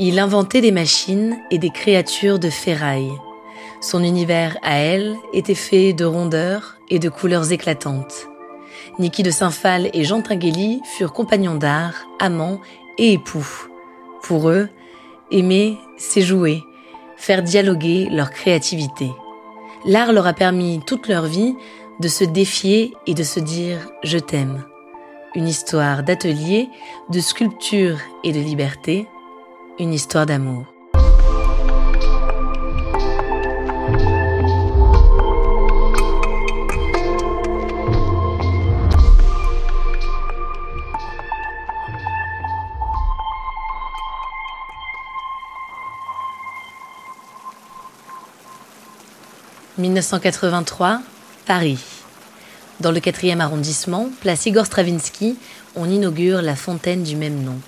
Il inventait des machines et des créatures de ferraille. Son univers à elle était fait de rondeurs et de couleurs éclatantes. Niki de Saint-Phal et Jean Tinguely furent compagnons d'art, amants et époux. Pour eux, aimer, c'est jouer, faire dialoguer leur créativité. L'art leur a permis toute leur vie de se défier et de se dire je t'aime. Une histoire d'atelier, de sculpture et de liberté, une histoire d'amour. « 1983, Paris. Dans le 4e arrondissement, place Igor Stravinsky, on inaugure la fontaine du même nom.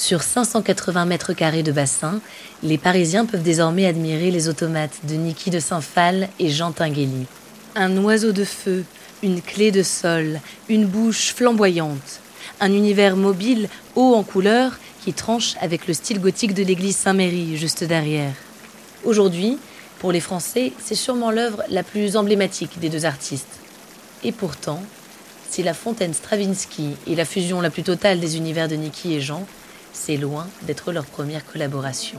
Sur 580 mètres carrés de bassin, les Parisiens peuvent désormais admirer les automates de Niki de Saint-Phal et Jean Tinguely. Un oiseau de feu, une clé de sol, une bouche flamboyante, un univers mobile, haut en couleur, qui tranche avec le style gothique de l'église Saint-Méry juste derrière. Aujourd'hui, pour les Français, c'est sûrement l'œuvre la plus emblématique des deux artistes. Et pourtant, si la fontaine Stravinsky est la fusion la plus totale des univers de Niki et Jean, c'est loin d'être leur première collaboration.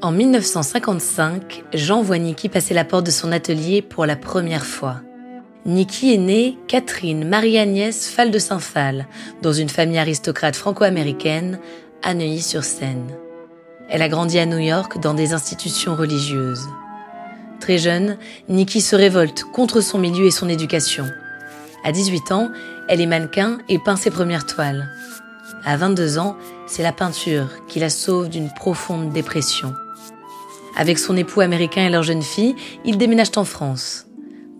En 1955, Jean voit Niki passer la porte de son atelier pour la première fois. Niki est née Catherine Marie-Agnès Fall de Saint-Phal, dans une famille aristocrate franco-américaine à Neuilly-sur-Seine. Elle a grandi à New York dans des institutions religieuses. Très jeune, Niki se révolte contre son milieu et son éducation. À 18 ans, elle est mannequin et peint ses premières toiles. À 22 ans, c'est la peinture qui la sauve d'une profonde dépression. Avec son époux américain et leur jeune fille, ils déménagent en France.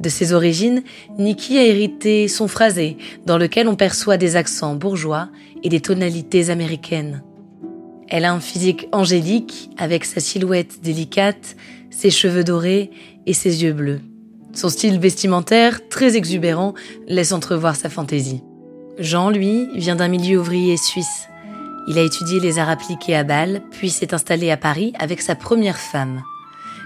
De ses origines, Nikki a hérité son phrasé, dans lequel on perçoit des accents bourgeois et des tonalités américaines. Elle a un physique angélique, avec sa silhouette délicate, ses cheveux dorés et ses yeux bleus. Son style vestimentaire, très exubérant, laisse entrevoir sa fantaisie. Jean, lui, vient d'un milieu ouvrier suisse. Il a étudié les arts appliqués à Bâle, puis s'est installé à Paris avec sa première femme.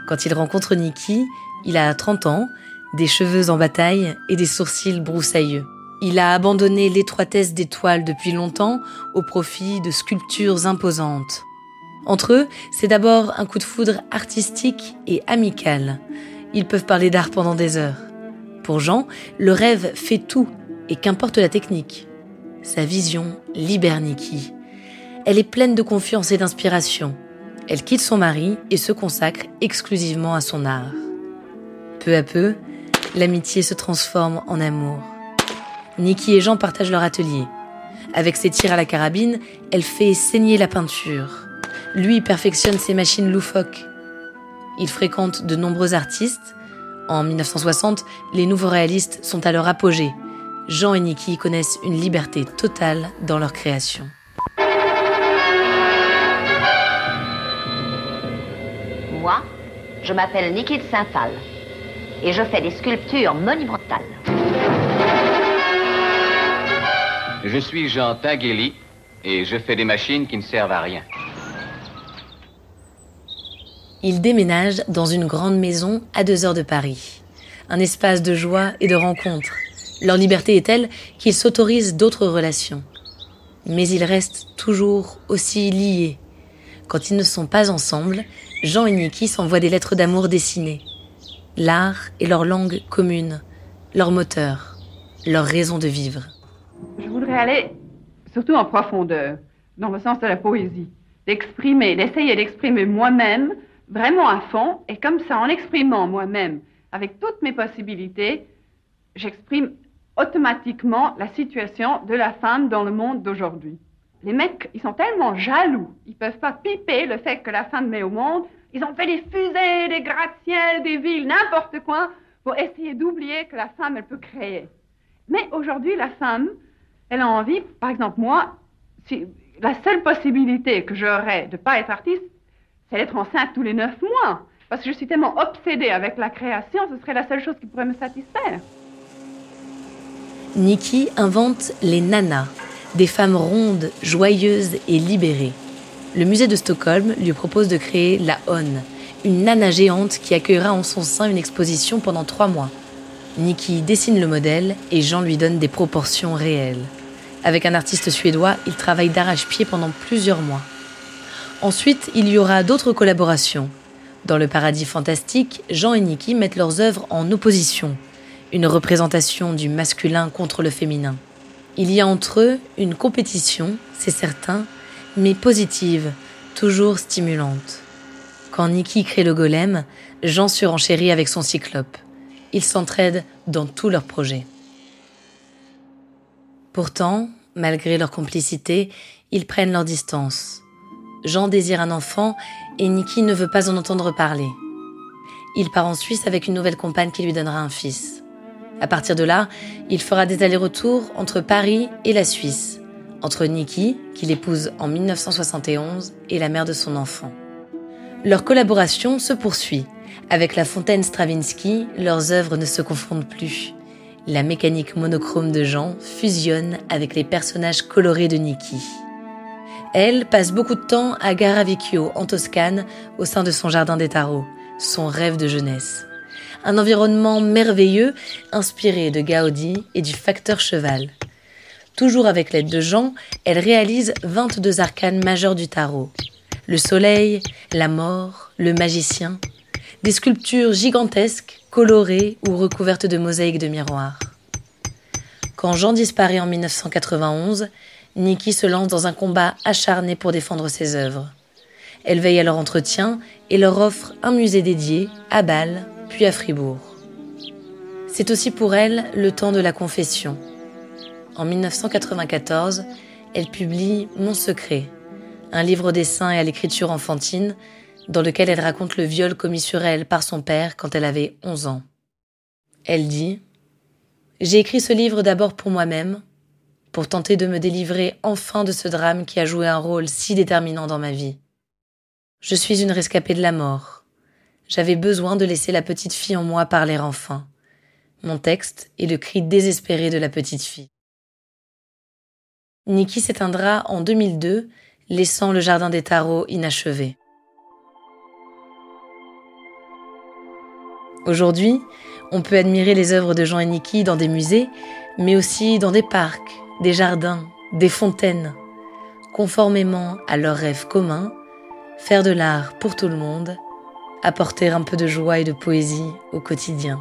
Quand il rencontre Niki, il a 30 ans, des cheveux en bataille et des sourcils broussailleux. Il a abandonné l'étroitesse des toiles depuis longtemps au profit de sculptures imposantes. Entre eux, c'est d'abord un coup de foudre artistique et amical. Ils peuvent parler d'art pendant des heures. Pour Jean, le rêve fait tout, et qu'importe la technique. Sa vision libère Nikki. Elle est pleine de confiance et d'inspiration. Elle quitte son mari et se consacre exclusivement à son art. Peu à peu, l'amitié se transforme en amour. Nikki et Jean partagent leur atelier. Avec ses tirs à la carabine, elle fait saigner la peinture. Lui perfectionne ses machines loufoques. Il fréquente de nombreux artistes. En 1960, les nouveaux réalistes sont à leur apogée. Jean et Niki connaissent une liberté totale dans leur création. Moi, je m'appelle Niki de Saint-Phal et je fais des sculptures monumentales. Je suis Jean Tinguely et je fais des machines qui ne servent à rien. Ils déménagent dans une grande maison à deux heures de Paris. Un espace de joie et de rencontres. Leur liberté est telle qu'ils s'autorisent d'autres relations. Mais ils restent toujours aussi liés. Quand ils ne sont pas ensemble, Jean et Niki s'envoient des lettres d'amour dessinées. L'art est leur langue commune, leur moteur, leur raison de vivre. Je voudrais aller surtout en profondeur, dans le sens de la poésie, d'exprimer, d'essayer d'exprimer moi-même vraiment à fond, et comme ça, en exprimant moi-même, avec toutes mes possibilités, j'exprime automatiquement la situation de la femme dans le monde d'aujourd'hui. Les mecs, ils sont tellement jaloux, ils peuvent pas piper le fait que la femme met au monde. Ils ont fait des fusées, des gratte-ciels, des villes, n'importe quoi, pour essayer d'oublier que la femme, elle peut créer. Mais aujourd'hui, la femme, elle a envie, par exemple, moi, si, la seule possibilité que j'aurais de ne pas être artiste, c'est d'être enceinte tous les neuf mois. Parce que je suis tellement obsédée avec la création, ce serait la seule chose qui pourrait me satisfaire. Nikki invente les nanas, des femmes rondes, joyeuses et libérées. Le musée de Stockholm lui propose de créer la On, une nana géante qui accueillera en son sein une exposition pendant trois mois. Nikki dessine le modèle et Jean lui donne des proportions réelles. Avec un artiste suédois, il travaille d'arrache-pied pendant plusieurs mois. Ensuite, il y aura d'autres collaborations. Dans le paradis fantastique, Jean et Nikki mettent leurs œuvres en opposition, une représentation du masculin contre le féminin. Il y a entre eux une compétition, c'est certain, mais positive, toujours stimulante. Quand Nikki crée le golem, Jean surenchérit avec son cyclope. Ils s'entraident dans tous leurs projets. Pourtant, malgré leur complicité, ils prennent leur distance. Jean désire un enfant et Nikki ne veut pas en entendre parler. Il part en Suisse avec une nouvelle compagne qui lui donnera un fils. À partir de là, il fera des allers-retours entre Paris et la Suisse, entre Nikki, qu'il épouse en 1971, et la mère de son enfant. Leur collaboration se poursuit. Avec la fontaine Stravinsky, leurs œuvres ne se confondent plus. La mécanique monochrome de Jean fusionne avec les personnages colorés de Nikki. Elle passe beaucoup de temps à Garavicchio, en Toscane, au sein de son jardin des tarots, son rêve de jeunesse. Un environnement merveilleux, inspiré de Gaudi et du facteur cheval. Toujours avec l'aide de Jean, elle réalise 22 arcanes majeures du tarot. Le soleil, la mort, le magicien. Des sculptures gigantesques, colorées ou recouvertes de mosaïques de miroirs. Quand Jean disparaît en 1991, Nikki se lance dans un combat acharné pour défendre ses œuvres. Elle veille à leur entretien et leur offre un musée dédié à Bâle, puis à Fribourg. C'est aussi pour elle le temps de la confession. En 1994, elle publie Mon secret, un livre dessin et à l'écriture enfantine, dans lequel elle raconte le viol commis sur elle par son père quand elle avait 11 ans. Elle dit J'ai écrit ce livre d'abord pour moi-même, pour tenter de me délivrer enfin de ce drame qui a joué un rôle si déterminant dans ma vie. Je suis une rescapée de la mort. J'avais besoin de laisser la petite fille en moi parler enfin. Mon texte est le cri désespéré de la petite fille. Nikki s'éteindra en 2002, laissant le jardin des tarots inachevé. Aujourd'hui, on peut admirer les œuvres de Jean et Nikki dans des musées, mais aussi dans des parcs, des jardins, des fontaines. Conformément à leurs rêves communs, faire de l'art pour tout le monde, apporter un peu de joie et de poésie au quotidien.